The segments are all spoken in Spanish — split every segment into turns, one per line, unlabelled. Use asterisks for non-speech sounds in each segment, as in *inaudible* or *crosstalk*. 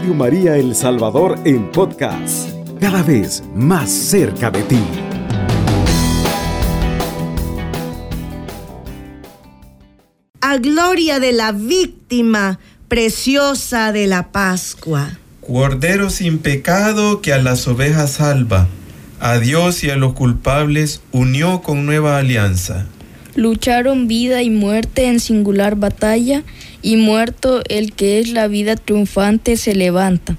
Radio María El Salvador en podcast, cada vez más cerca de ti.
A gloria de la víctima preciosa de la Pascua.
Cordero sin pecado que a las ovejas salva, a Dios y a los culpables unió con nueva alianza.
Lucharon vida y muerte en singular batalla, y muerto el que es la vida triunfante se levanta.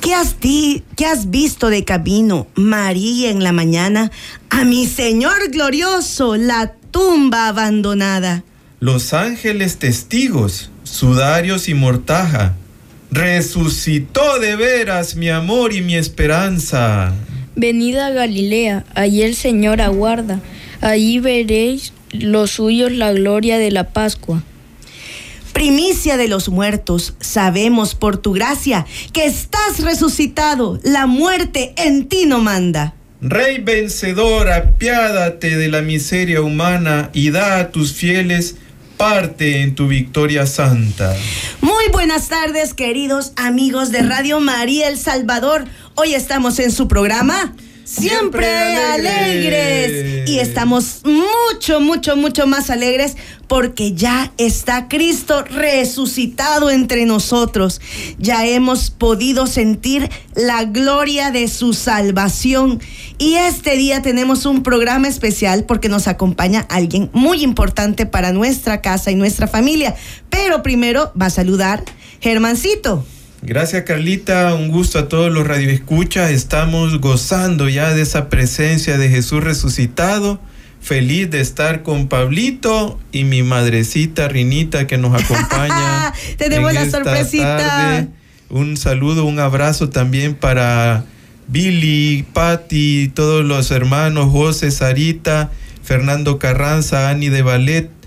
¿Qué has, di- qué has visto de camino, María, en la mañana? A mi Señor glorioso, la tumba abandonada.
Los ángeles testigos, sudarios y mortaja, resucitó de veras mi amor y mi esperanza.
Venid a Galilea, allí el Señor aguarda, allí veréis los suyos la gloria de la Pascua.
Primicia de los muertos, sabemos por tu gracia que estás resucitado, la muerte en ti no manda.
Rey vencedor, apiádate de la miseria humana y da a tus fieles parte en tu victoria santa.
Muy buenas tardes, queridos amigos de Radio María El Salvador. Hoy estamos en su programa Siempre, alegres. Y estamos mucho, mucho, mucho más alegres porque ya está Cristo resucitado entre nosotros. Ya hemos podido sentir la gloria de su salvación. Y este día tenemos un programa especial porque nos acompaña alguien muy importante para nuestra casa y nuestra familia. Pero primero va a saludar Germancito.
Gracias Carlita, un gusto a todos los radioescuchas. Estamos gozando ya de esa presencia de Jesús resucitado. Feliz de estar con Pablito y mi madrecita Rinita que nos acompaña. *laughs*
Tenemos
en
la sorpresita.
tarde. Un saludo, un abrazo también para Billy, Patti, todos los hermanos, José, Sarita, Fernando Carranza, Ani de Ballet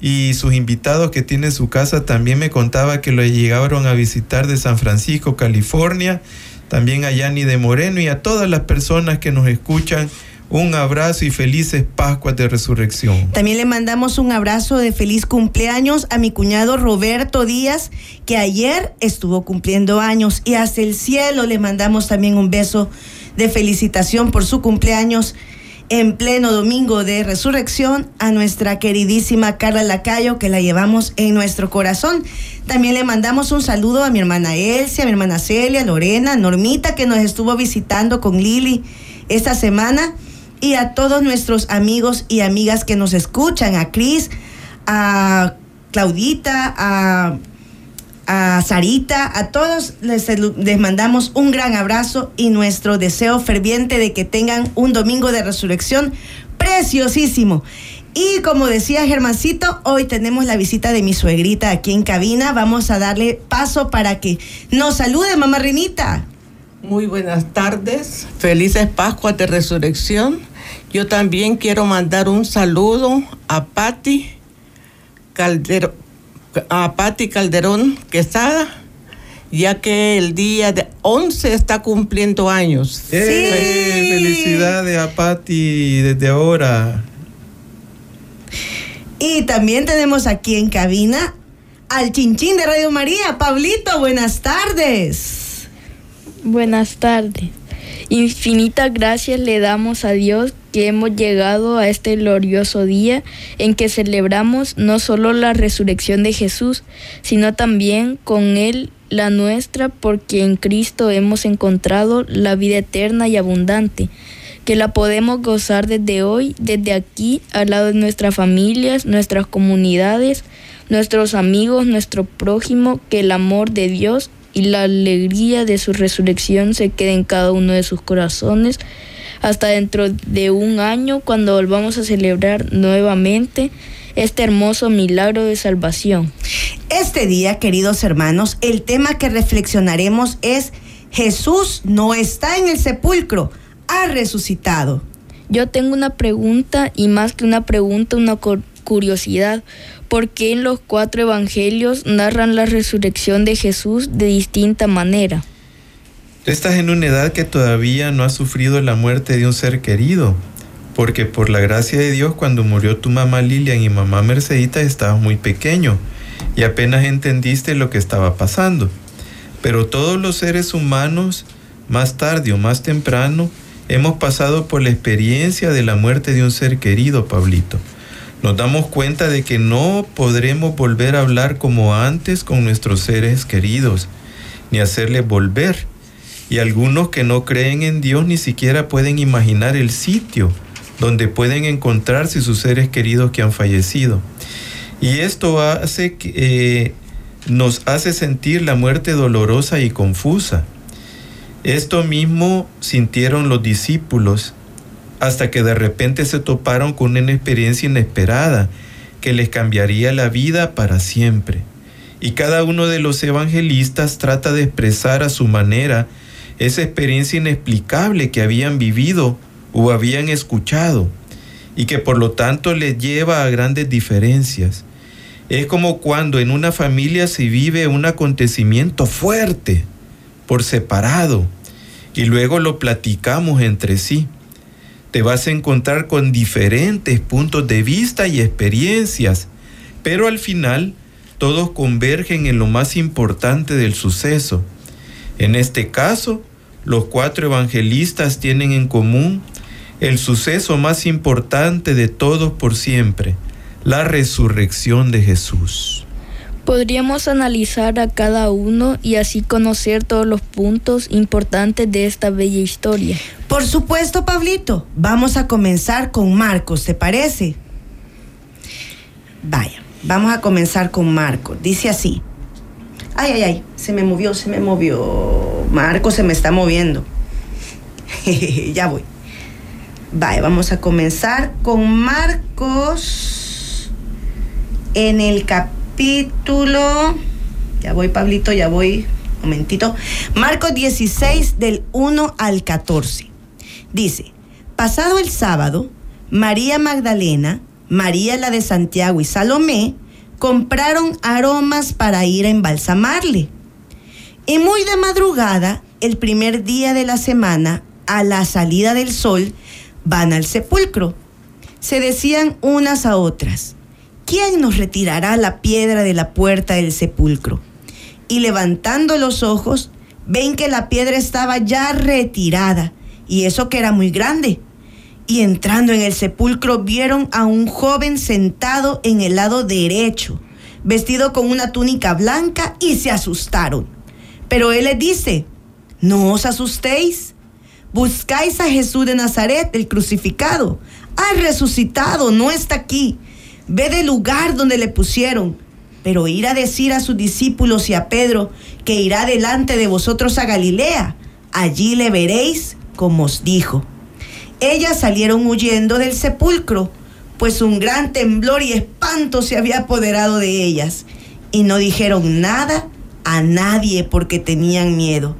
y sus invitados que tiene en su casa también me contaba que lo llegaron a visitar de San Francisco, California, también a Yani de Moreno y a todas las personas que nos escuchan. Un abrazo y felices Pascuas de Resurrección.
También le mandamos un abrazo de feliz cumpleaños a mi cuñado Roberto Díaz, que ayer estuvo cumpliendo años. Y hasta el cielo le mandamos también un beso de felicitación por su cumpleaños en pleno domingo de resurrección a nuestra queridísima Carla Lacayo, que la llevamos en nuestro corazón. También le mandamos un saludo a mi hermana Elsia, a mi hermana Celia, Lorena, Normita, que nos estuvo visitando con Lili esta semana y a todos nuestros amigos y amigas que nos escuchan, a Cris, a Claudita, a, a Sarita, a todos les, mandamos un gran abrazo y nuestro deseo ferviente de que tengan un domingo de resurrección preciosísimo. Y como decía Germancito, hoy tenemos la visita de mi suegrita aquí en cabina. Vamos a darle paso para que nos salude, mamá Rinita.
Muy buenas tardes, felices Pascuas de Resurrección. Yo también quiero mandar un saludo a Patti Calderón, a Patti Calderón Quesada, ya que el día de 11 está cumpliendo años.
¡Eh! Felicidades a Patti desde ahora.
Y también tenemos aquí en cabina al chinchín de Radio María, Pablito, buenas tardes.
Buenas tardes. Infinitas gracias le damos a Dios que hemos llegado a este glorioso día en que celebramos no solo la resurrección de Jesús, sino también con Él la nuestra, porque en Cristo hemos encontrado la vida eterna y abundante, que la podemos gozar desde hoy, desde aquí, al lado de nuestras familias, nuestras comunidades, nuestros amigos, nuestro prójimo, que el amor de Dios y la alegría de su resurrección se quede en cada uno de sus corazones hasta dentro de un año cuando volvamos a celebrar nuevamente este hermoso milagro de salvación.
Este día, queridos hermanos, el tema que reflexionaremos es Jesús no está en el sepulcro, ha resucitado.
Yo tengo una pregunta y más que una pregunta, una cu- curiosidad. ¿Por qué en los cuatro evangelios narran la resurrección de Jesús de distinta manera?
Estás en una edad que todavía no has sufrido la muerte de un ser querido, porque por la gracia de Dios cuando murió tu mamá Lilian y mamá Mercedita estabas muy pequeño y apenas entendiste lo que estaba pasando. Pero todos los seres humanos, más tarde o más temprano, hemos pasado por la experiencia de la muerte de un ser querido, Pablito. Nos damos cuenta de que no podremos volver a hablar como antes con nuestros seres queridos, ni hacerles volver. Y algunos que no creen en Dios ni siquiera pueden imaginar el sitio donde pueden encontrarse sus seres queridos que han fallecido. Y esto hace que, eh, nos hace sentir la muerte dolorosa y confusa. Esto mismo sintieron los discípulos hasta que de repente se toparon con una experiencia inesperada que les cambiaría la vida para siempre. Y cada uno de los evangelistas trata de expresar a su manera esa experiencia inexplicable que habían vivido o habían escuchado y que por lo tanto les lleva a grandes diferencias. Es como cuando en una familia se vive un acontecimiento fuerte por separado y luego lo platicamos entre sí. Te vas a encontrar con diferentes puntos de vista y experiencias, pero al final todos convergen en lo más importante del suceso. En este caso, los cuatro evangelistas tienen en común el suceso más importante de todos por siempre, la resurrección de Jesús.
Podríamos analizar a cada uno y así conocer todos los puntos importantes de esta bella historia.
Por supuesto, Pablito. Vamos a comenzar con Marcos, ¿te parece? Vaya, vamos a comenzar con Marcos. Dice así. Ay, ay, ay, se me movió, se me movió. Marcos se me está moviendo. *laughs* ya voy. Vaya, vamos a comenzar con Marcos en el capítulo. Ya voy, Pablito, ya voy. Momentito. Marcos 16 del 1 al 14. Dice, pasado el sábado, María Magdalena, María la de Santiago y Salomé compraron aromas para ir a embalsamarle. Y muy de madrugada, el primer día de la semana, a la salida del sol, van al sepulcro. Se decían unas a otras, ¿quién nos retirará la piedra de la puerta del sepulcro? Y levantando los ojos, ven que la piedra estaba ya retirada, y eso que era muy grande. Y entrando en el sepulcro vieron a un joven sentado en el lado derecho, vestido con una túnica blanca, y se asustaron. Pero él les dice, no os asustéis Buscáis a Jesús de Nazaret, el crucificado. Ha resucitado, no está aquí. Ve del lugar donde le pusieron. Pero ir a decir a sus discípulos y a Pedro que irá delante de vosotros a Galilea. Allí le veréis como os dijo. Ellas salieron huyendo del sepulcro, pues un gran temblor y espanto se había apoderado de ellas. Y no dijeron nada a nadie porque tenían miedo.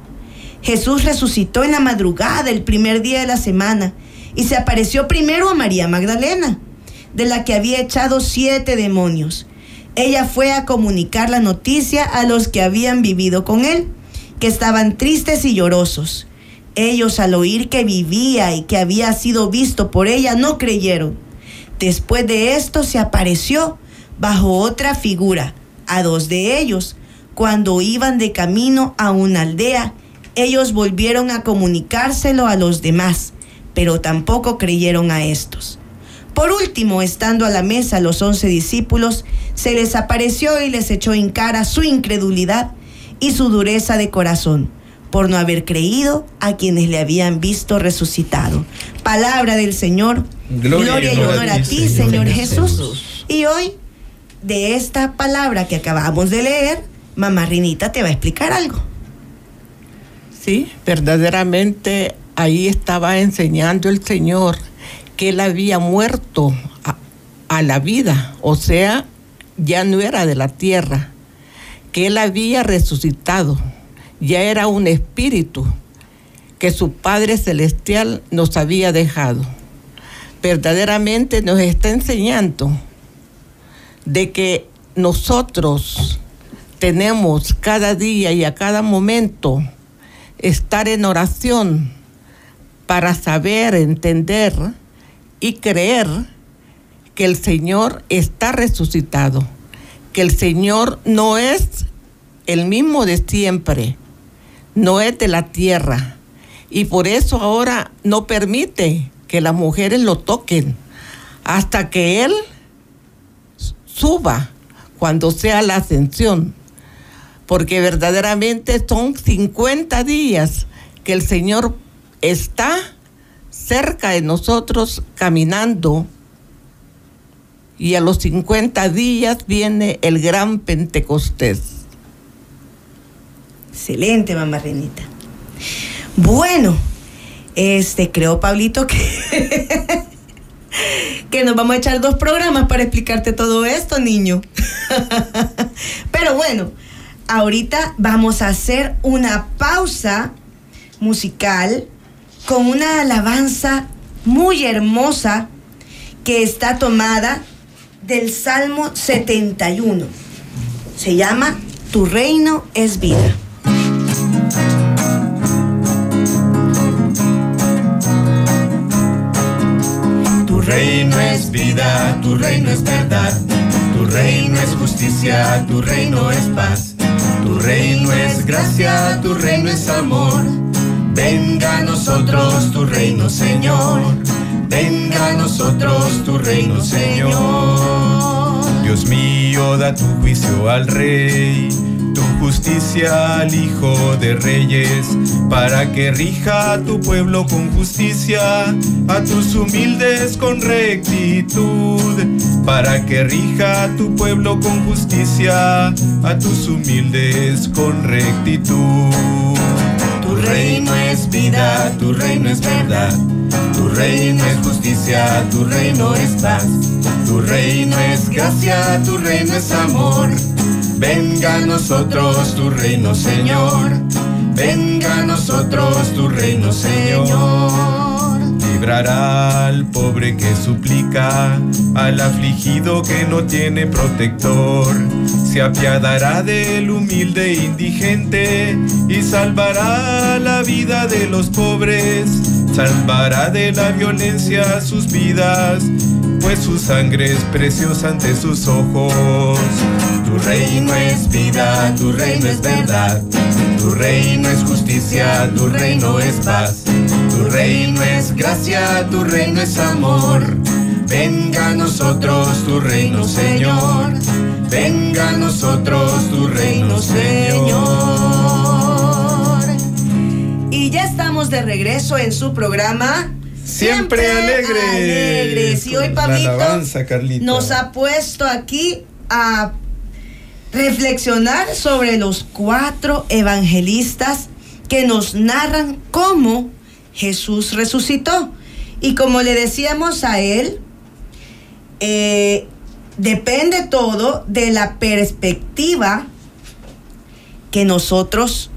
Jesús resucitó en la madrugada el primer día de la semana y se apareció primero a María Magdalena, de la que había echado siete demonios. Ella fue a comunicar la noticia a los que habían vivido con él, que estaban tristes y llorosos. Ellos al oír que vivía y que había sido visto por ella no creyeron. Después de esto se apareció bajo otra figura a dos de ellos cuando iban de camino a una aldea ellos volvieron a comunicárselo a los demás, pero tampoco creyeron a estos. Por último, estando a la mesa los once discípulos, se les apareció y les echó en cara su incredulidad y su dureza de corazón, por no haber creído a quienes le habían visto resucitado. Palabra del Señor. Gloria, y honor a ti, Señor, Jesús. Y hoy, de esta palabra que acabamos de leer, mamá Rinita te va a explicar algo.
Sí, verdaderamente ahí estaba enseñando el Señor que él había muerto a, la vida, o sea, ya no era de la tierra, que él había resucitado, ya era un espíritu que su Padre Celestial nos había dejado. Verdaderamente nos está enseñando de que nosotros tenemos cada día y a cada momento estar en oración para saber, entender y creer que el Señor está resucitado, que el Señor no es el mismo de siempre, no es de la tierra. Y por eso ahora no permite que las mujeres lo toquen hasta que Él suba cuando sea la ascensión. Porque verdaderamente son 50 días que el Señor está cerca de nosotros caminando. Y a los 50 días viene el gran Pentecostés.
Excelente, mamá Renita. Bueno, este, creo, Pablito, que, *laughs* que nos vamos a echar dos programas para explicarte todo esto, niño. *laughs* Pero bueno, ahorita vamos a hacer una pausa musical con una alabanza muy hermosa que está tomada del Salmo 71. Se llama Tu reino es vida.
Tu reino es vida, tu reino es verdad, tu reino es justicia, tu reino es paz, tu reino es gracia, tu reino es amor. Venga a nosotros tu reino, Señor. Venga a nosotros tu reino, Señor.
Dios mío, da tu juicio al rey, tu justicia al hijo de reyes, para que rija a tu pueblo con justicia, a tus humildes con rectitud, para que rija a tu pueblo con justicia, a tus humildes con rectitud.
Reino es vida, tu reino es verdad, tu reino es justicia, tu reino es paz, tu reino es gracia, tu reino es amor. Venga a nosotros tu reino, Señor. Venga a nosotros tu reino, Señor.
Librará al pobre que suplica, al afligido que no tiene protector. Se apiadará del humilde indigente y salvará la vida de los pobres. Salvará de la violencia sus vidas, pues su sangre es preciosa ante sus ojos.
Tu reino es vida, tu reino es verdad, tu reino es justicia, tu reino es paz, tu reino es gracia, tu reino es amor. Venga a nosotros tu reino, Señor. Venga a nosotros tu reino, Señor.
Y ya estamos de regreso en su programa.
Siempre alegres.
alegres. Y hoy Pablito
alabanza,
nos ha puesto aquí a reflexionar sobre los cuatro evangelistas que nos narran cómo Jesús resucitó. Y como le decíamos a él, eh, depende todo de la perspectiva que nosotros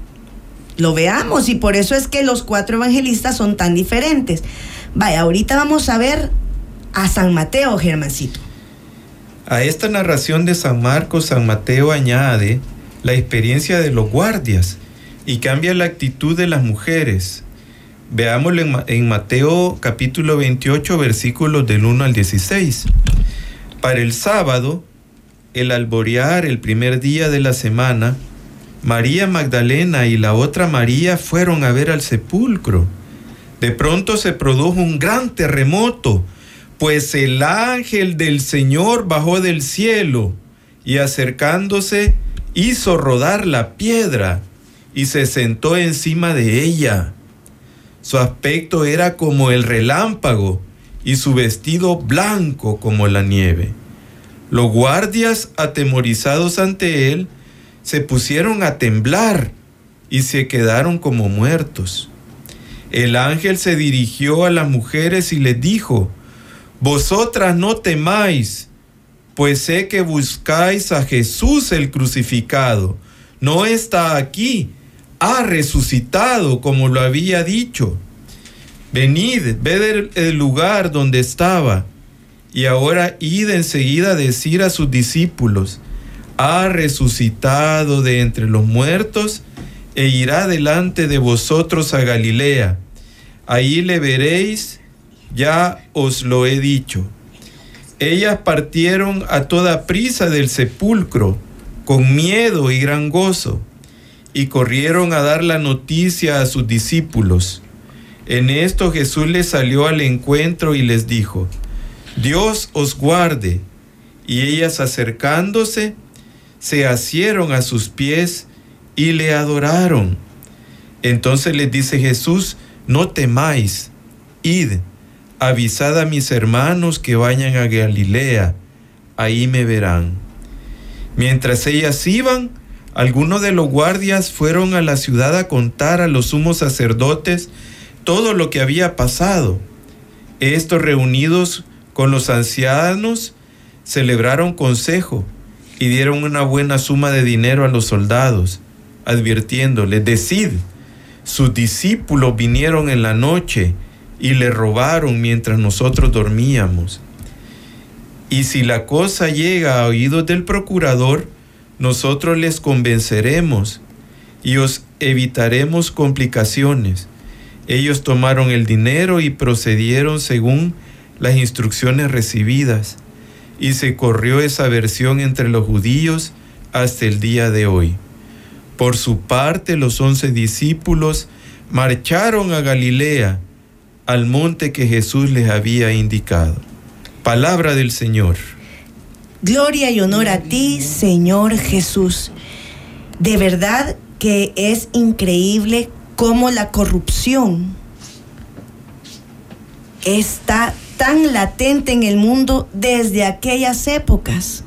lo veamos y por eso es que los cuatro evangelistas son tan diferentes. Vaya, ahorita vamos a ver a San Mateo, Germancito.
A esta narración de San Marcos, San Mateo añade la experiencia de los guardias y cambia la actitud de las mujeres. Veámoslo en, en Mateo capítulo 28, versículos del 1 al 16. Para el sábado, el alborear, el primer día de la semana, María Magdalena y la otra María fueron a ver al sepulcro. De pronto se produjo un gran terremoto, pues el ángel del Señor bajó del cielo y acercándose hizo rodar la piedra y se sentó encima de ella. Su aspecto era como el relámpago y su vestido blanco como la nieve. Los guardias, atemorizados ante él, se pusieron a temblar y se quedaron como muertos. El ángel se dirigió a las mujeres y les dijo, Vosotras no temáis, pues sé que buscáis a Jesús el crucificado. No está aquí, ha resucitado como lo había dicho. Venid, ved el, lugar donde estaba, y ahora id enseguida a decir a sus discípulos, ha resucitado de entre los muertos, e irá delante de vosotros a Galilea. Ahí le veréis, ya os lo he dicho. Ellas partieron a toda prisa del sepulcro, con miedo y gran gozo, y corrieron a dar la noticia a sus discípulos. En esto Jesús les salió al encuentro y les dijo, Dios os guarde. Y ellas acercándose, se asieron a sus pies y le adoraron. Entonces les dice Jesús, no temáis, id, avisad a mis hermanos que vayan a Galilea, ahí me verán. Mientras ellas iban, algunos de los guardias fueron a la ciudad a contar a los sumos sacerdotes todo lo que había pasado. Estos reunidos con los ancianos celebraron consejo y dieron una buena suma de dinero a los soldados, advirtiéndoles, decid, sus discípulos vinieron en la noche y le robaron mientras nosotros dormíamos. Y si la cosa llega a oídos del procurador, nosotros les convenceremos y os evitaremos complicaciones. Ellos tomaron el dinero y procedieron según las instrucciones recibidas, y se corrió esa versión entre los judíos hasta el día de hoy. Por su parte, los once discípulos marcharon a Galilea, al monte que Jesús les había indicado. Palabra del Señor.
Gloria y honor a ti, Señor Jesús. De verdad que es increíble cómo la corrupción está tan latente en el mundo desde aquellas épocas.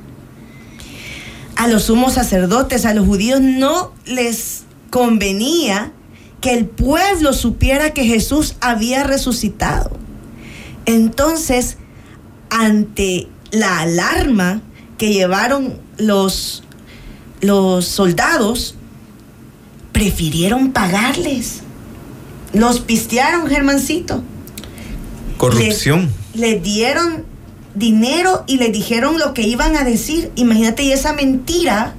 A los sumos sacerdotes, a los judíos, no les convenía que el pueblo supiera que Jesús había resucitado. Entonces, ante la alarma que llevaron los, los soldados, prefirieron pagarles. Los pistearon, Germancito.
Corrupción.
Les, dieron dinero y les dijeron lo que iban a decir. Imagínate, y esa mentira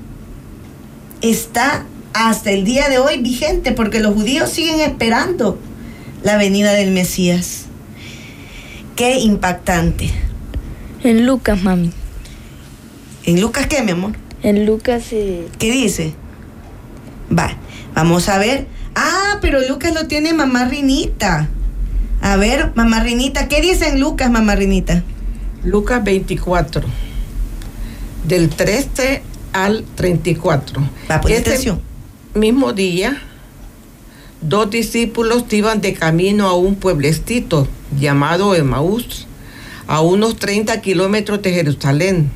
está hasta el día de hoy vigente porque los judíos siguen esperando la venida del Mesías. Qué impactante.
En Lucas, mami.
¿En Lucas qué, mi amor?
En Lucas... Eh...
¿Qué dice? Va, vamos a ver. Ah, pero Lucas lo tiene mamá Rinita. A ver, mamá Rinita, ¿qué dice en Lucas, mamá Rinita?
Lucas 24, del 13 al 34.
Va, pon atención.
mismo día, dos discípulos iban de camino a un pueblecito llamado Emaús, a unos 30 kilómetros de Jerusalén,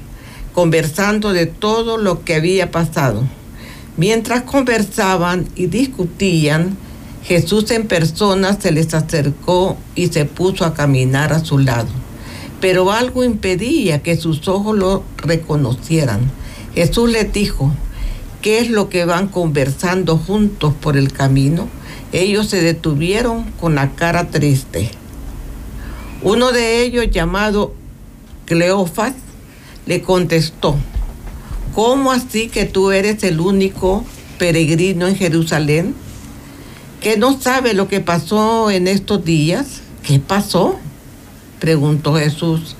conversando de todo lo que había pasado. Mientras conversaban y discutían, Jesús en persona se les acercó y se puso a caminar a su lado. Pero algo impedía que sus ojos lo reconocieran. Jesús les dijo, ¿qué es lo que van conversando juntos por el camino? Ellos se detuvieron con la cara triste. Uno de ellos, llamado Cleofas, le contestó, ¿cómo así que tú eres el único peregrino en Jerusalén? ¿Que no sabe lo que pasó en estos días? ¿Qué pasó? preguntó Jesús.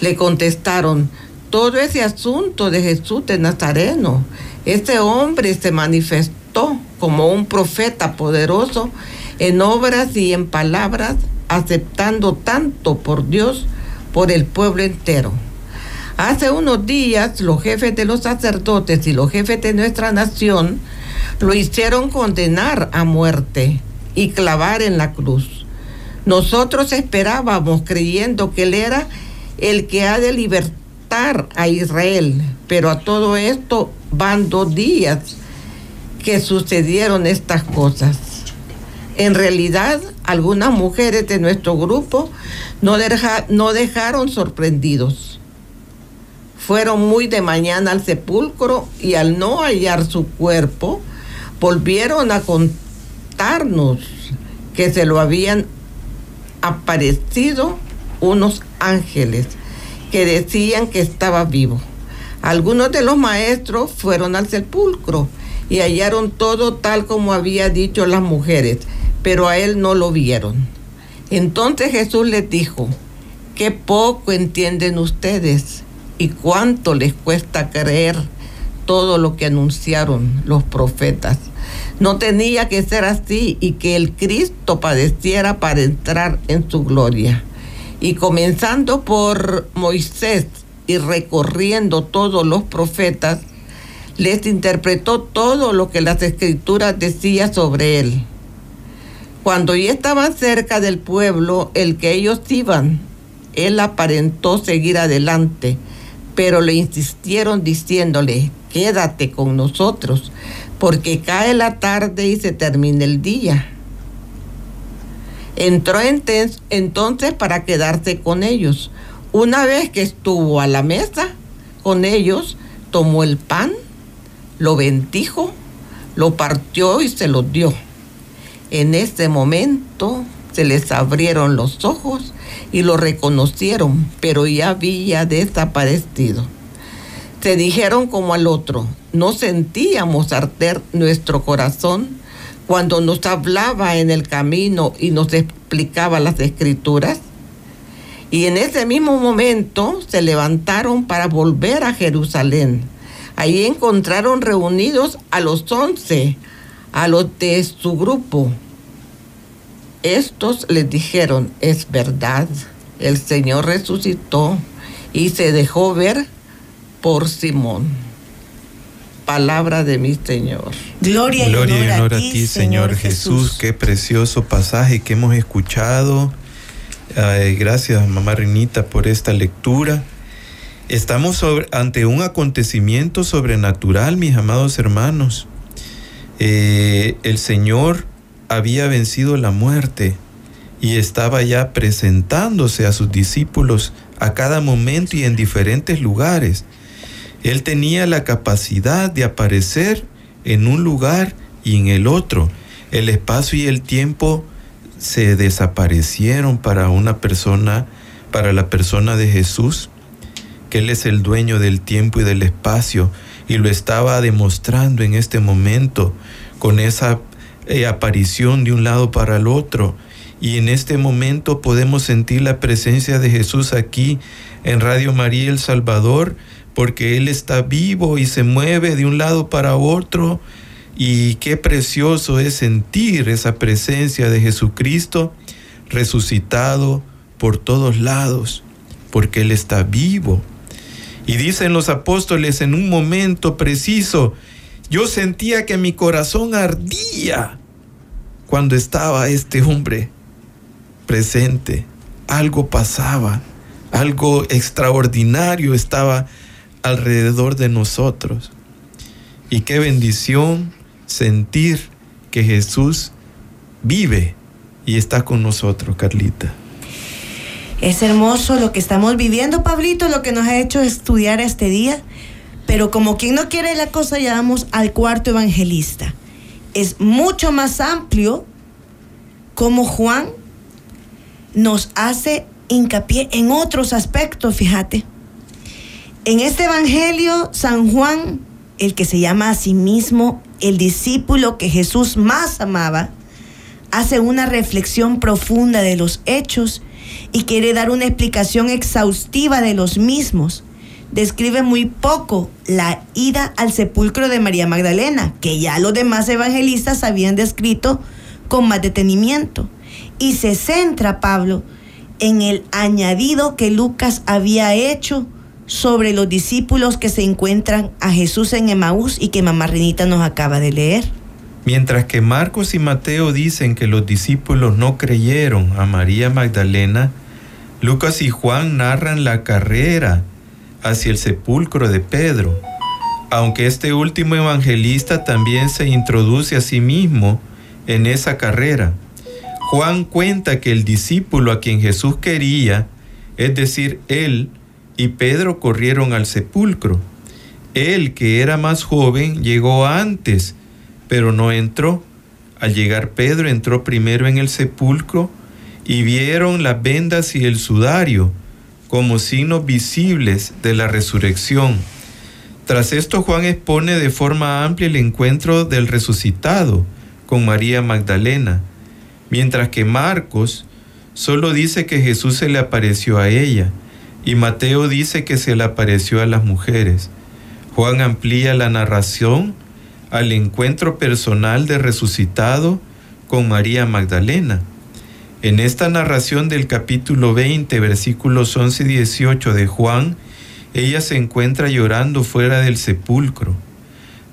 Le contestaron, todo ese asunto de Jesús de Nazareno. Ese hombre se manifestó como un profeta poderoso en obras y en palabras, aceptando tanto por Dios, por el pueblo entero. Hace unos días los jefes de los sacerdotes y los jefes de nuestra nación lo hicieron condenar a muerte y clavar en la cruz. Nosotros esperábamos creyendo que Él era el que ha de libertar a Israel, pero a todo esto van dos días que sucedieron estas cosas. En realidad, algunas mujeres de nuestro grupo no, no dejaron sorprendidos. Fueron muy de mañana al sepulcro y al no hallar su cuerpo, volvieron a contarnos que se lo habían aparecido unos ángeles que decían que estaba vivo. Algunos de los maestros fueron al sepulcro y hallaron todo tal como había dicho las mujeres, pero a él no lo vieron. Entonces Jesús les dijo, qué poco entienden ustedes y cuánto les cuesta creer todo lo que anunciaron los profetas. No tenía que ser así y que el Cristo padeciera para entrar en su gloria. Y comenzando por Moisés y recorriendo todos los profetas, les interpretó todo lo que las escrituras decían sobre él. Cuando ya estaban cerca del pueblo el que ellos iban, él aparentó seguir adelante, pero le insistieron diciéndole, quédate con nosotros, porque cae la tarde y se termina el día. Entró entonces para quedarse con ellos. Una vez que estuvo a la mesa con ellos, tomó el pan, lo bendijo, lo partió y se lo dio. En ese momento se les abrieron los ojos y lo reconocieron, pero ya había desaparecido. Se dijeron como al otro, no sentíamos arder nuestro corazón cuando nos hablaba en el camino y nos explicaba las escrituras. Y en ese mismo momento se levantaron para volver a Jerusalén. Ahí encontraron reunidos a los once, a los de su grupo. Estos les dijeron, es verdad, el Señor resucitó y se dejó ver por Simón. Palabra de mi Señor.
Gloria, y honor, a, ti, Señor Jesús. Qué precioso pasaje que hemos escuchado. gracias, mamá Renita, por esta lectura. Estamos ante un acontecimiento sobrenatural, mis amados hermanos. Eh, el Señor había vencido la muerte y estaba ya presentándose a sus discípulos a cada momento y en diferentes lugares. Él tenía la capacidad de aparecer en un lugar y en el otro. El espacio y el tiempo se desaparecieron para una persona, para la persona de Jesús, que Él es el dueño del tiempo y del espacio y lo estaba demostrando en este momento con esa eh, aparición de un lado para el otro. Y en este momento podemos sentir la presencia de Jesús aquí en Radio María El Salvador, porque Él está vivo y se mueve de un lado para otro. Y qué precioso es sentir esa presencia de Jesucristo resucitado por todos lados, porque Él está vivo. Y dicen los apóstoles en un momento preciso, yo sentía que mi corazón ardía cuando estaba este hombre presente. Algo pasaba, algo extraordinario estaba alrededor de nosotros. Y qué bendición sentir que Jesús vive y está con nosotros, Carlita.
Es hermoso lo que estamos viviendo, Pablito, lo que nos ha hecho estudiar este día. Pero como quien no quiere la cosa, ya vamos al cuarto evangelista. Es mucho más amplio como Juan nos hace hincapié en otros aspectos, fíjate. En este evangelio, San Juan, el que se llama a sí mismo el discípulo que Jesús más amaba, hace una reflexión profunda de los hechos y quiere dar una explicación exhaustiva de los mismos describe muy poco la ida al sepulcro de María Magdalena, que ya los demás evangelistas habían descrito con más detenimiento. Y se centra Pablo en el añadido que Lucas había hecho sobre los discípulos que se encuentran a Jesús en Emaús y que mamá Renita nos acaba de leer.
Mientras que Marcos y Mateo dicen que los discípulos no creyeron a María Magdalena, Lucas y Juan narran la carrera hacia el sepulcro de Pedro, aunque este último evangelista también se introduce a sí mismo en esa carrera. Juan cuenta que el discípulo a quien Jesús quería, es decir, él y Pedro corrieron al sepulcro. Él, que era más joven, llegó antes, pero no entró. Al llegar Pedro entró primero en el sepulcro y vieron las vendas y el sudario como signos visibles de la resurrección. Tras esto Juan expone de forma amplia el encuentro del resucitado con María Magdalena, mientras que Marcos solo dice que Jesús se le apareció a ella y Mateo dice que se le apareció a las mujeres. Juan amplía la narración al encuentro personal de resucitado con María Magdalena. En esta narración del capítulo 20, versículos 11 y 18 de Juan, ella se encuentra llorando fuera del sepulcro.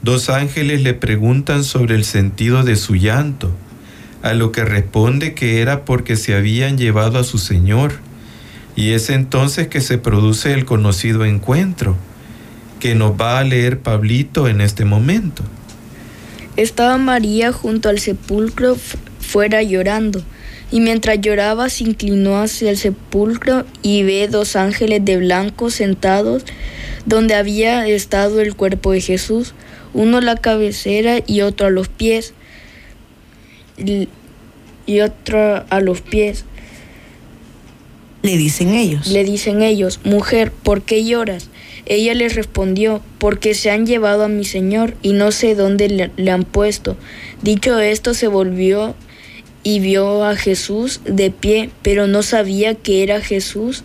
Dos ángeles le preguntan sobre el sentido de su llanto, a lo que responde que era porque se habían llevado a su Señor. Y es entonces que se produce el conocido encuentro, que nos va a leer Pablito en este momento.
Estaba María junto al sepulcro fuera llorando, y mientras lloraba se inclinó hacia el sepulcro y ve dos ángeles de blanco sentados donde había estado el cuerpo de Jesús, uno a la cabecera y otro a los pies, y otro a los pies.
Le dicen ellos.
Le dicen ellos, mujer, ¿por qué lloras? Ella les respondió, porque se han llevado a mi señor y no sé dónde le, le, han puesto. Dicho esto, se volvió y vio a Jesús de pie, pero no sabía que era Jesús.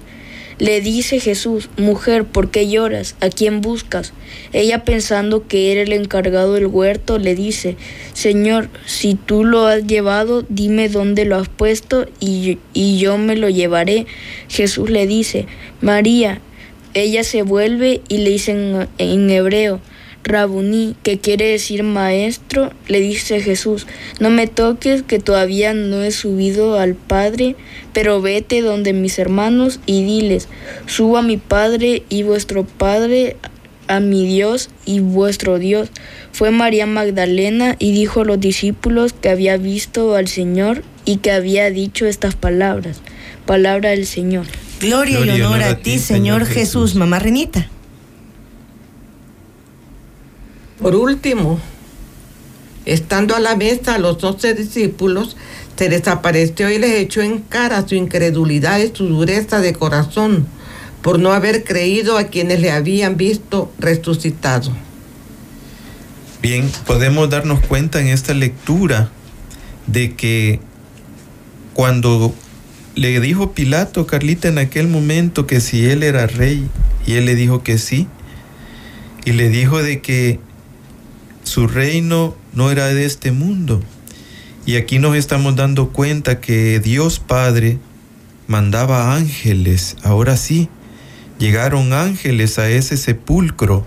Le dice Jesús, mujer, ¿por qué lloras? ¿A quién buscas? Ella pensando que era el encargado del huerto, le dice, Señor, si tú lo has llevado, dime dónde lo has puesto y, y yo me lo llevaré. Jesús le dice, María. Ella se vuelve y le dice en, en hebreo, Rabuní, que quiere decir maestro, le dice Jesús, no me toques que todavía no he subido al Padre, pero vete donde mis hermanos y diles, suba mi Padre y vuestro Padre, a mi Dios y vuestro Dios. Fue María Magdalena y dijo a los discípulos que había visto al Señor y que había dicho estas palabras. Palabra del Señor.
Gloria, Gloria y honor a, a ti, Señor Jesús. Jesús. Mamá Renita.
Por último, estando a la mesa los doce discípulos, se les apareció y les echó en cara su incredulidad y su dureza de corazón por no haber creído a quienes le habían visto resucitado.
Bien, podemos darnos cuenta en esta lectura de que cuando le dijo Pilato, Carlita, en aquel momento que si él era rey, y él le dijo que sí, y le dijo de que su reino no era de este mundo. Y aquí nos estamos dando cuenta que Dios Padre mandaba ángeles, ahora sí, llegaron ángeles a ese sepulcro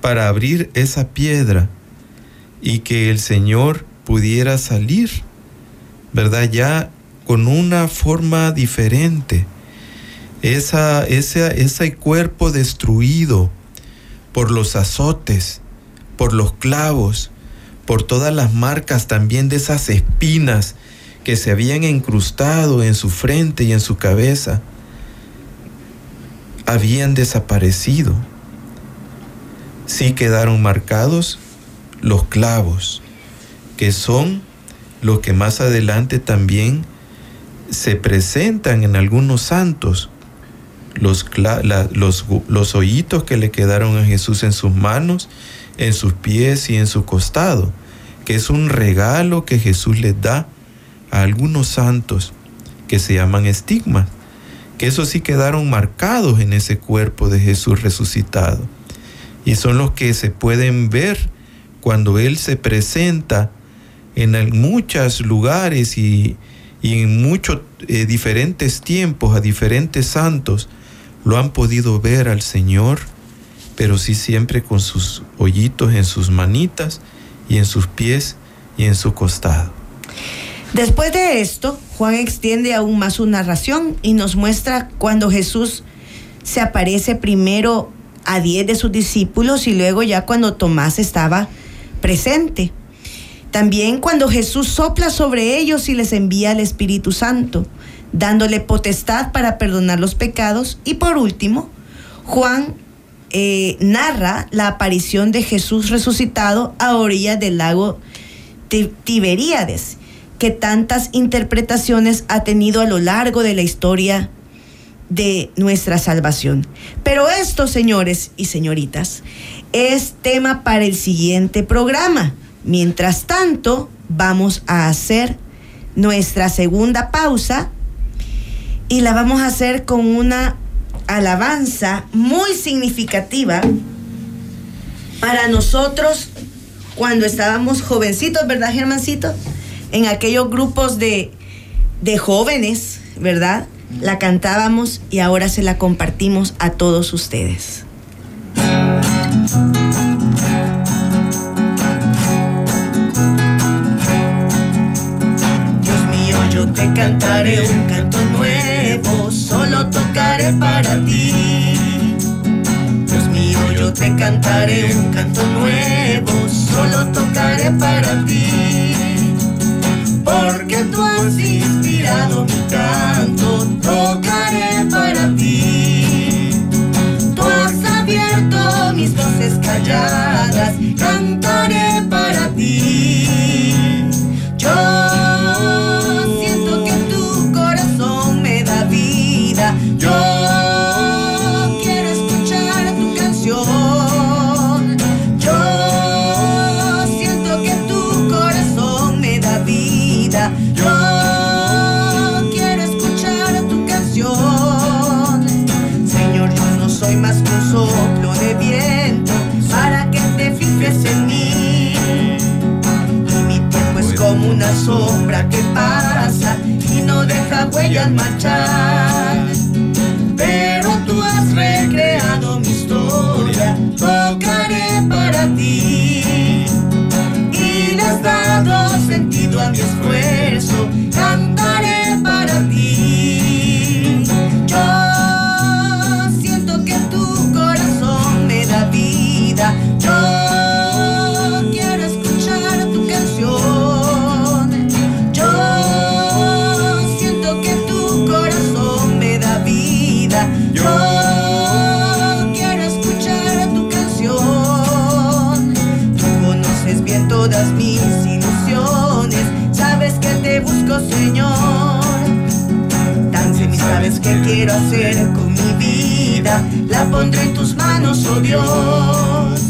para abrir esa piedra y que el Señor pudiera salir, ¿verdad? Ya con una forma diferente. Esa, ese, ese cuerpo destruido por los azotes, por los clavos, por todas las marcas también de esas espinas que se habían incrustado en su frente y en su cabeza, habían desaparecido. Sí quedaron marcados los clavos, que son los que más adelante también se presentan en algunos santos, los, la, los, hoyitos que le quedaron a Jesús en sus manos en sus pies y en su costado, que es un regalo que Jesús les da a algunos santos que se llaman estigmas, que esos sí quedaron marcados en ese cuerpo de Jesús resucitado. Y son los que se pueden ver cuando Él se presenta en muchos lugares y, y en muchos eh, diferentes tiempos a diferentes santos, lo han podido ver al Señor pero sí siempre con sus hoyitos en sus manitas y en sus pies y en su costado.
Después de esto, Juan extiende aún más su narración y nos muestra cuando Jesús se aparece primero a diez de sus discípulos y luego ya cuando Tomás estaba presente. También cuando Jesús sopla sobre ellos y les envía el Espíritu Santo, dándole potestad para perdonar los pecados. Y por último, Juan eh, narra la aparición de Jesús resucitado a orillas del lago Tiberíades, que tantas interpretaciones ha tenido a lo largo de la historia de nuestra salvación. Pero esto, señores y señoritas, es tema para el siguiente programa. Mientras tanto, vamos a hacer nuestra segunda pausa y la vamos a hacer con una alabanza muy significativa para nosotros
cuando estábamos jovencitos, ¿verdad, Germancito? En aquellos grupos de, de jóvenes, ¿verdad? La cantábamos y ahora se la compartimos a todos ustedes.
Dios mío, yo te cantaré un canto solo tocaré para ti. Dios mío, yo te cantaré un canto nuevo, solo tocaré para ti. Porque tú has inspirado mi canto, tocaré para ti. Tú has abierto mis voces calladas, cantaré para ti. Deja huellas marchar. Qué quiero hacer con mi vida. La pondré en tus manos, oh Dios.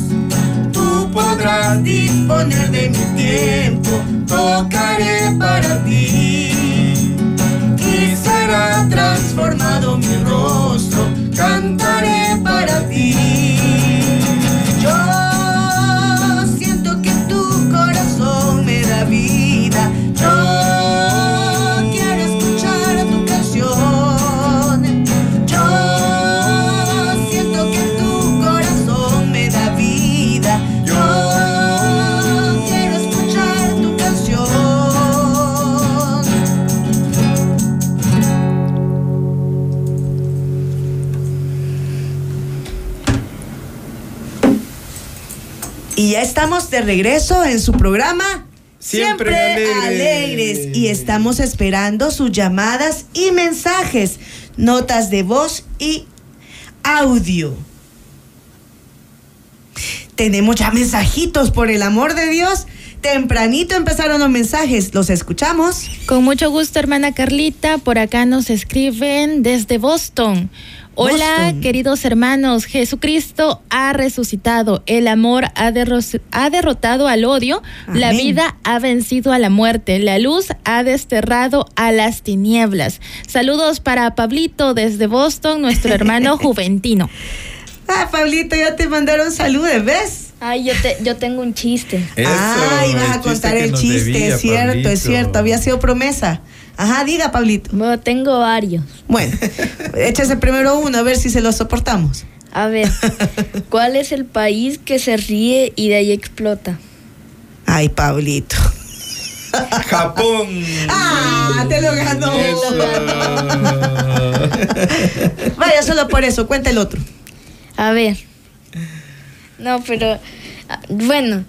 Tú podrás disponer de mi tiempo. Tocaré para ti. Y será transformado mi rostro. Cantaré
estamos de regreso en su programa.
Siempre alegres.
alegres. Y estamos esperando sus llamadas y mensajes, notas de voz y audio. Tenemos ya mensajitos, por el amor de Dios. Tempranito empezaron los mensajes, los escuchamos.
Con mucho gusto, hermana Carlita. Por acá nos escriben desde Boston. Hola,
Boston.
queridos hermanos. Jesucristo ha resucitado. El amor ha, derro- ha derrotado al odio. La vida ha vencido a la muerte. La luz ha desterrado a las tinieblas. Saludos para Pablito desde Boston, nuestro hermano *laughs* juventino.
Ah, Pablito, ya te mandaron saludos, ¿ves?
Ay, yo, te, yo tengo un chiste.
Eso,
ah, ibas
el
a contar el chiste,
debía,
es cierto,
Pablito.
es cierto, había sido promesa. Ajá, diga, Pablito.
Bueno, tengo varios.
Bueno, *laughs* échese primero uno a ver si se lo soportamos.
A ver, *laughs* ¿cuál es el país que se ríe y de ahí explota?
Ay, Pablito. *laughs*
Japón.
Ah, te lo ganó. Vaya, solo por eso, cuenta el otro.
A ver. No, pero ah, bueno,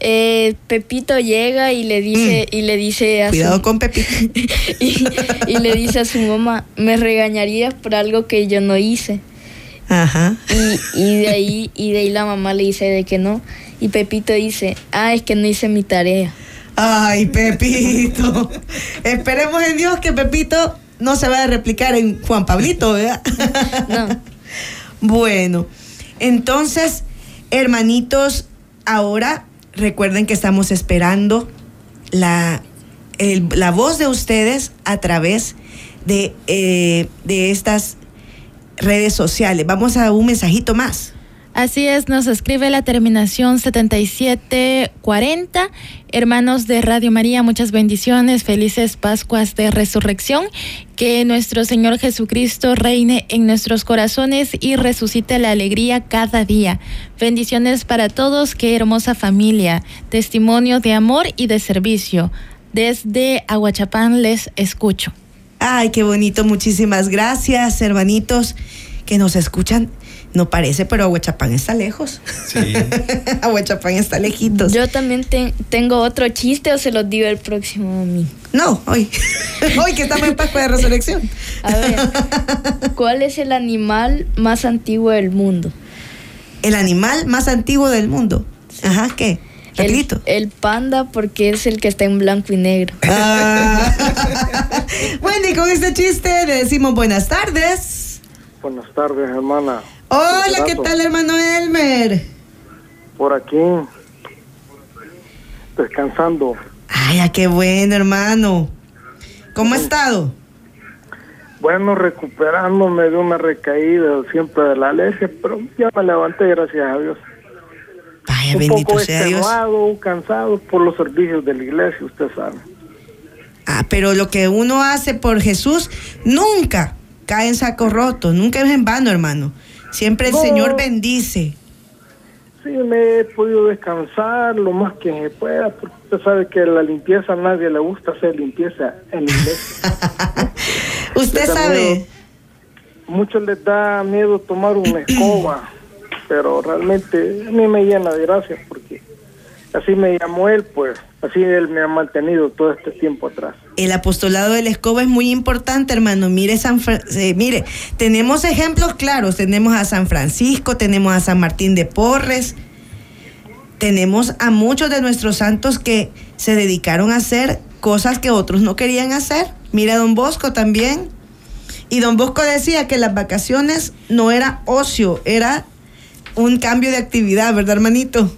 eh, Pepito llega y le dice y le dice a
Mm. Cuidado
su, *laughs*
con Pepito. *laughs*
y, y le dice a su mamá, me regañarías por algo que yo no hice.
Ajá.
Y, y de ahí y de ahí la mamá le dice de que no y Pepito dice, "Ah, es que no hice mi tarea."
Ay, Pepito. *laughs* Esperemos en Dios que Pepito no se vaya a replicar en Juan Pablito, ¿verdad?
No.
Bueno, entonces, hermanitos, ahora recuerden que estamos esperando la, la voz de ustedes a través de, eh, de estas redes sociales. Vamos a un mensajito más.
Así es, nos escribe la terminación 7740. Hermanos de Radio María, muchas bendiciones, felices Pascuas de Resurrección. Que nuestro Señor Jesucristo reine en nuestros corazones y resucite la alegría cada día. Bendiciones para todos, qué hermosa familia. Testimonio de amor y de servicio. Desde Aguachapán les escucho.
Ay, qué bonito, muchísimas gracias, hermanitos que nos escuchan. No parece, pero Aguachapán está lejos.
Sí. *laughs*
Aguachapán está lejitos.
Yo también te- tengo otro chiste o se los digo el próximo domingo.
No, hoy. *laughs* hoy que estamos en Pascua de Resurrección.
A ver, ¿cuál es el animal más antiguo del mundo?
El animal más antiguo del mundo. Ajá, ¿qué?
El, el panda porque es el que está en blanco y negro.
Ah. *laughs* bueno, y con este chiste le decimos buenas tardes.
Buenas tardes, hermana.
Hola, ¿qué tal, hermano Elmer?
Por aquí, descansando.
Ay, ah, qué bueno, hermano. ¿Cómo ha estado?
Bueno, recuperándome de una recaída siempre de la alergia, pero ya me levanté, gracias a Dios.
Vaya,
Un
bendito
poco
sea Dios.
cansado por los servicios de la iglesia, usted sabe.
Ah, pero lo que uno hace por Jesús nunca cae en saco roto, nunca es en vano, hermano. Siempre el
No.
Señor bendice.
Sí, me he podido descansar lo más que se pueda, porque usted sabe que la limpieza a nadie le gusta hacer limpieza en la iglesia. *laughs*
Usted sabe.
Muchos les da miedo tomar una *clears throat* escoba, pero realmente a mí me llena de gracias porque así me llamó él, pues así él me ha mantenido todo este tiempo atrás.
El apostolado de la escoba es muy importante, hermano. Mire, San Fra- eh, mire, tenemos ejemplos claros. Tenemos a San Francisco, tenemos a San Martín de Porres, tenemos a muchos de nuestros santos que se dedicaron a hacer cosas que otros no querían hacer. Mira, don Bosco también. Y don Bosco decía que las vacaciones no era ocio, era un cambio de actividad, ¿verdad, hermanito?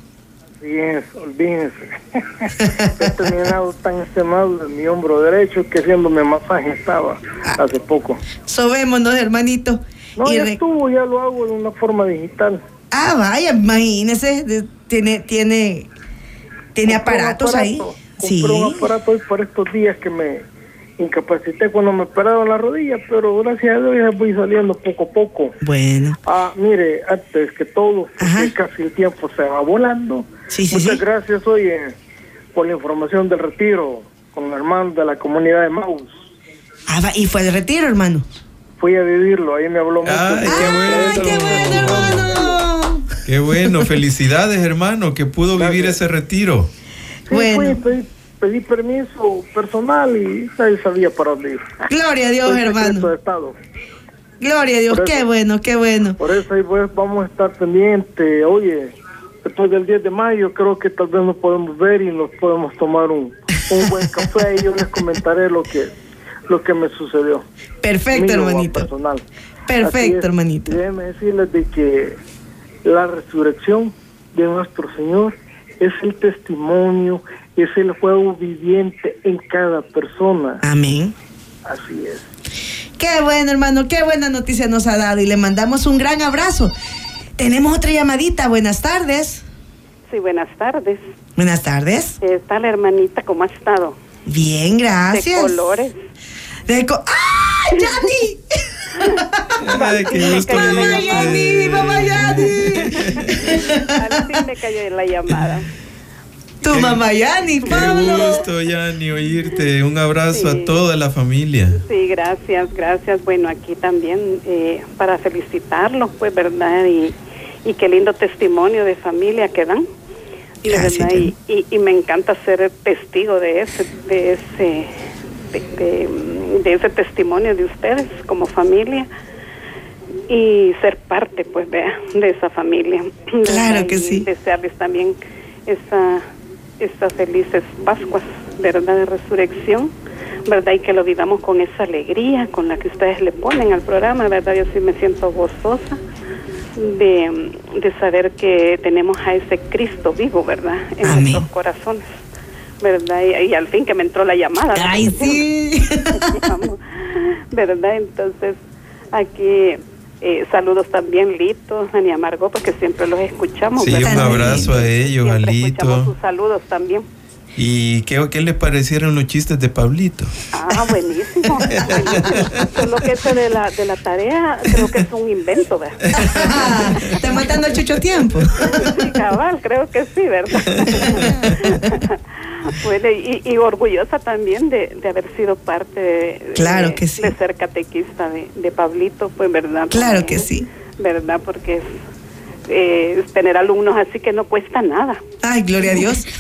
Fíjense, olvídense. He *laughs* terminado tan extenuado de mi hombro derecho que haciéndome masaje estaba hace poco.
Sobémonos, hermanito.
No,
Y
ya estuvo, ya lo hago de una forma digital.
Ah, vaya, imagínese, tiene, tiene, tiene aparatos ahí.
aparato,
Sí.
Compré un aparato hoy por estos días que me incapacité cuando me operaron la rodilla, pero gracias a Dios ya voy saliendo poco a poco.
Bueno,
Ah, mire, antes que todo, casi el tiempo se va volando.
Sí, sí,
Muchas
sí.
gracias, oye, por la información del retiro con los hermanos de la comunidad de Maus.
ah, va- y fue el retiro, hermano.
Fui a vivirlo, ahí me habló mucho.
Ay, qué
¡Ay,
bueno.
qué bueno, hermano!
Qué bueno, felicidades hermano, que pudo vivir ese retiro.
Sí,
Bueno.
fui, pedí permiso personal y nadie sabía para dónde ir.
Gloria a Dios, hermano.
de Estado.
Gloria a Dios, qué bueno, qué bueno.
Por eso ahí pues, vamos a estar pendientes. Oye, después del 10 de mayo creo que tal vez nos podemos ver y nos podemos tomar un, un buen *laughs* café y yo les comentaré lo que lo que me sucedió.
Perfecto,
Mío,
hermanito.
personal.
Perfecto, hermanito.
Déjenme decirles de que la resurrección de nuestro Señor es el testimonio, es el juego viviente en cada persona.
Amén.
Así es.
Qué bueno, hermano, qué buena noticia nos ha dado y le mandamos un gran abrazo. Tenemos otra llamadita. Buenas tardes.
Sí, buenas tardes.
Buenas tardes.
¿Qué tal, hermanita? ¿Cómo ha estado?
Bien, gracias.
De colores.
De co- ¡Ah, Yanni! *laughs*
Ay, qué gusto me
¡Mamá
dio
Yanni! ¡Mamá Yanni!
Al fin le cayó la llamada.
Tu mamá Yanni,
Qué
Pablo.
gusto, Yani, oírte. Un abrazo
Sí.
a toda la familia.
Sí, gracias, gracias. Bueno, aquí también eh, para felicitarlos, pues, ¿verdad? Y, y qué lindo testimonio de familia que dan.
Gracias,
y, y- y me encanta ser testigo de ese, de ese, de, de- de ese testimonio de ustedes como familia y ser parte, pues, vea, de esa familia.
Claro que sí.
Desearles también esa, esas felices Pascuas, ¿verdad? De resurrección, ¿verdad? Y que lo vivamos con esa alegría con la que ustedes le ponen al programa, ¿verdad? Yo sí me siento gozosa de, de saber que tenemos a ese Cristo vivo, ¿verdad? En
Amén.
nuestros corazones, ¿verdad? Y, y al fin que me entró la llamada.
Ay, sí. *laughs*
¿verdad? Entonces, aquí Eh, saludos también, Lito, Dani Amargo, porque siempre los escuchamos.
Sí, un abrazo a ellos, a
Siempre
Lito.
escuchamos sus saludos también.
¿Y qué, qué les parecieron los chistes de Pablito?
Ah, buenísimo. buenísimo. *laughs* Solo que ese de la, de la tarea creo que es un invento, ¿verdad? *laughs*
Está matando el chucho tiempo.
Sí, cabal, creo que sí, ¿verdad? Y, y orgullosa también de, de haber sido parte de,
Claro
de-
que sí.
de ser catequista de, de Pablito, pues verdad.
Claro
Porque-
que sí.
¿Verdad? Porque es, eh, es tener alumnos así que no cuesta nada.
Ay, gloria a Dios. *laughs*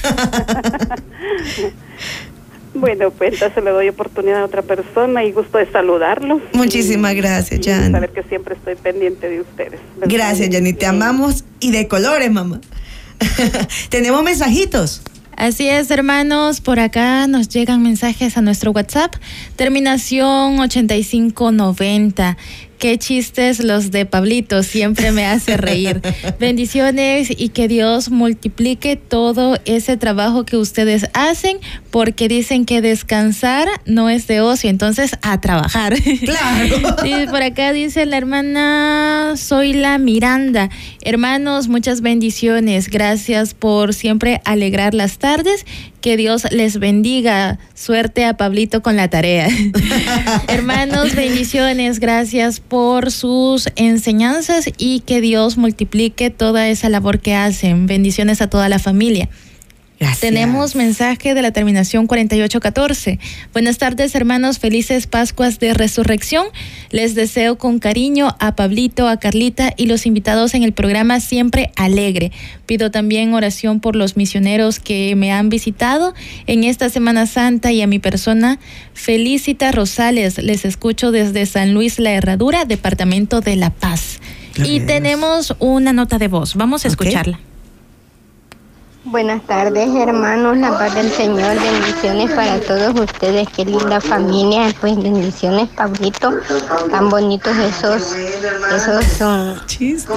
Bueno, pues entonces le doy oportunidad a otra persona y gusto de saludarlos.
Muchísimas gracias, Jan.
Saber que siempre estoy pendiente de ustedes. ¿verdad?
Gracias. Te
Y-
amamos y de colores, mamá. *laughs* Tenemos mensajitos.
Así es, hermanos, por acá nos llegan mensajes a nuestro WhatsApp, terminación 8590. Qué chistes los de Pablito, siempre me hace reír. *laughs* Bendiciones y que Dios multiplique todo ese trabajo que ustedes hacen, porque dicen que descansar no es de ocio, entonces a trabajar. *laughs*
Claro. *laughs*
Sí, por acá dice la hermana Soy la Miranda. Hermanos, muchas bendiciones. Gracias por siempre alegrar las tardes. Que Dios les bendiga. Suerte a Pablito con la tarea. Hermanos, bendiciones. Gracias por sus enseñanzas y que Dios multiplique toda esa labor que hacen. Bendiciones a toda la familia.
Gracias.
Tenemos mensaje de la terminación 4814. Buenas tardes, hermanos. Felices Pascuas de Resurrección. Les deseo con cariño a Pablito, a Carlita y los invitados en el programa Siempre Alegre. Pido también oración por los misioneros que me han visitado en esta Semana Santa y a mi persona. Felicita Rosales. Les escucho desde San Luis La Herradura, Departamento de La Paz. Y tenemos una nota de voz. Vamos a escucharla.
Buenas tardes, hermanos. La paz del Señor. Bendiciones para todos ustedes. Qué linda familia. Pues bendiciones, Pablito. Tan bonitos esos, esos son,
Chiste.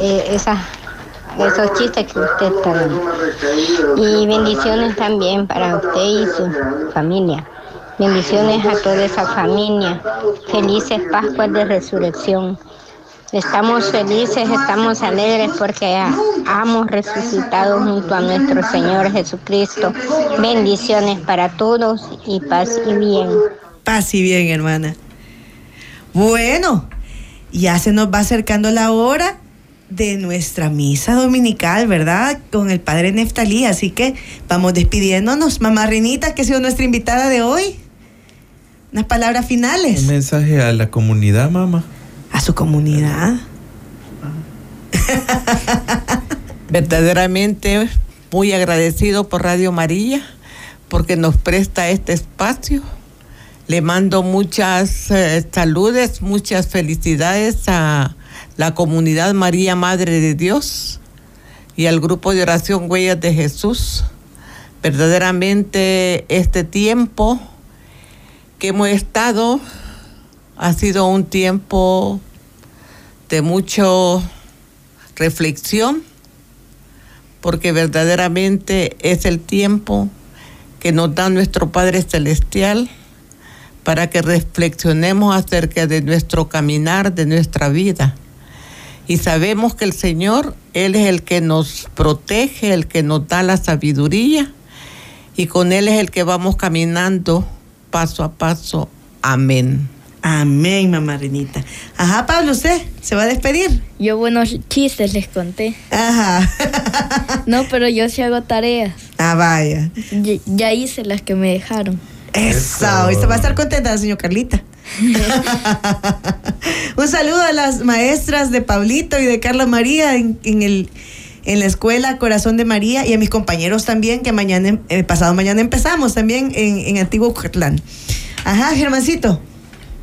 eh, eh, esos chistes que usted está dando. Y bendiciones también para usted y su familia. Bendiciones a toda esa familia. Felices Pascuas de Resurrección. Estamos felices, estamos alegres porque hemos resucitado junto a nuestro Señor Jesucristo. Bendiciones para todos y paz y bien.
Paz y bien, hermana. Bueno, ya se nos va acercando la hora de nuestra misa dominical, ¿verdad? Con el padre Neftalí. Así que vamos despidiéndonos. Mamá Renita, que ha sido nuestra invitada de hoy. Unas palabras
Un
finales
mensaje a la comunidad, mamá.
A su comunidad. *laughs*
Verdaderamente muy agradecido por Radio María porque nos presta este espacio. Le mando muchas eh, saludes, muchas felicidades a la comunidad María Madre de Dios y al grupo de oración Huellas de Jesús. Verdaderamente este tiempo que hemos estado ha sido un tiempo de mucho reflexión, porque verdaderamente es el tiempo que nos da nuestro Padre Celestial para que reflexionemos acerca de nuestro caminar, de nuestra vida. Y sabemos que el Señor, Él es el que nos protege, el que nos da la sabiduría, y con Él es el que vamos caminando paso a paso. Amén.
Amén, mamá Renita. Ajá, Pablo, ¿usted se va a despedir?
Yo buenos chistes les conté.
Ajá. *laughs*
No, pero yo sí hago tareas.
ah, vaya.
Ya, ya hice las que me dejaron.
Eso, y se va a estar contenta, señor Carlita. *laughs* *laughs* Un saludo a las maestras de Pablito y de Carla María en, en el, en la escuela Corazón de María y a mis compañeros también, que mañana, eh, pasado mañana empezamos también en, en Antiguo Cucatlán. Ajá, Germancito.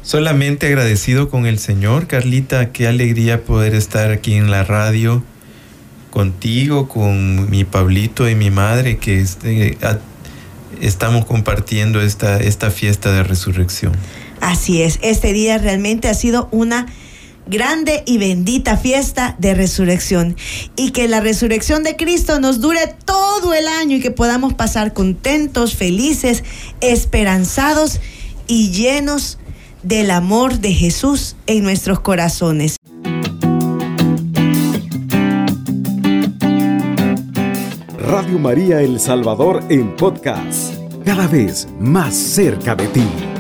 Solamente agradecido con el Señor, Carlita, qué alegría poder estar aquí en la radio contigo, con mi Pablito y mi madre, que estamos compartiendo esta, esta fiesta de resurrección.
Así es, este día realmente ha sido una grande y bendita fiesta de resurrección y que la resurrección de Cristo nos dure todo el año y que podamos pasar contentos, felices, esperanzados y llenos del amor de Jesús en nuestros corazones.
Radio María El Salvador en podcast, cada vez más cerca de ti.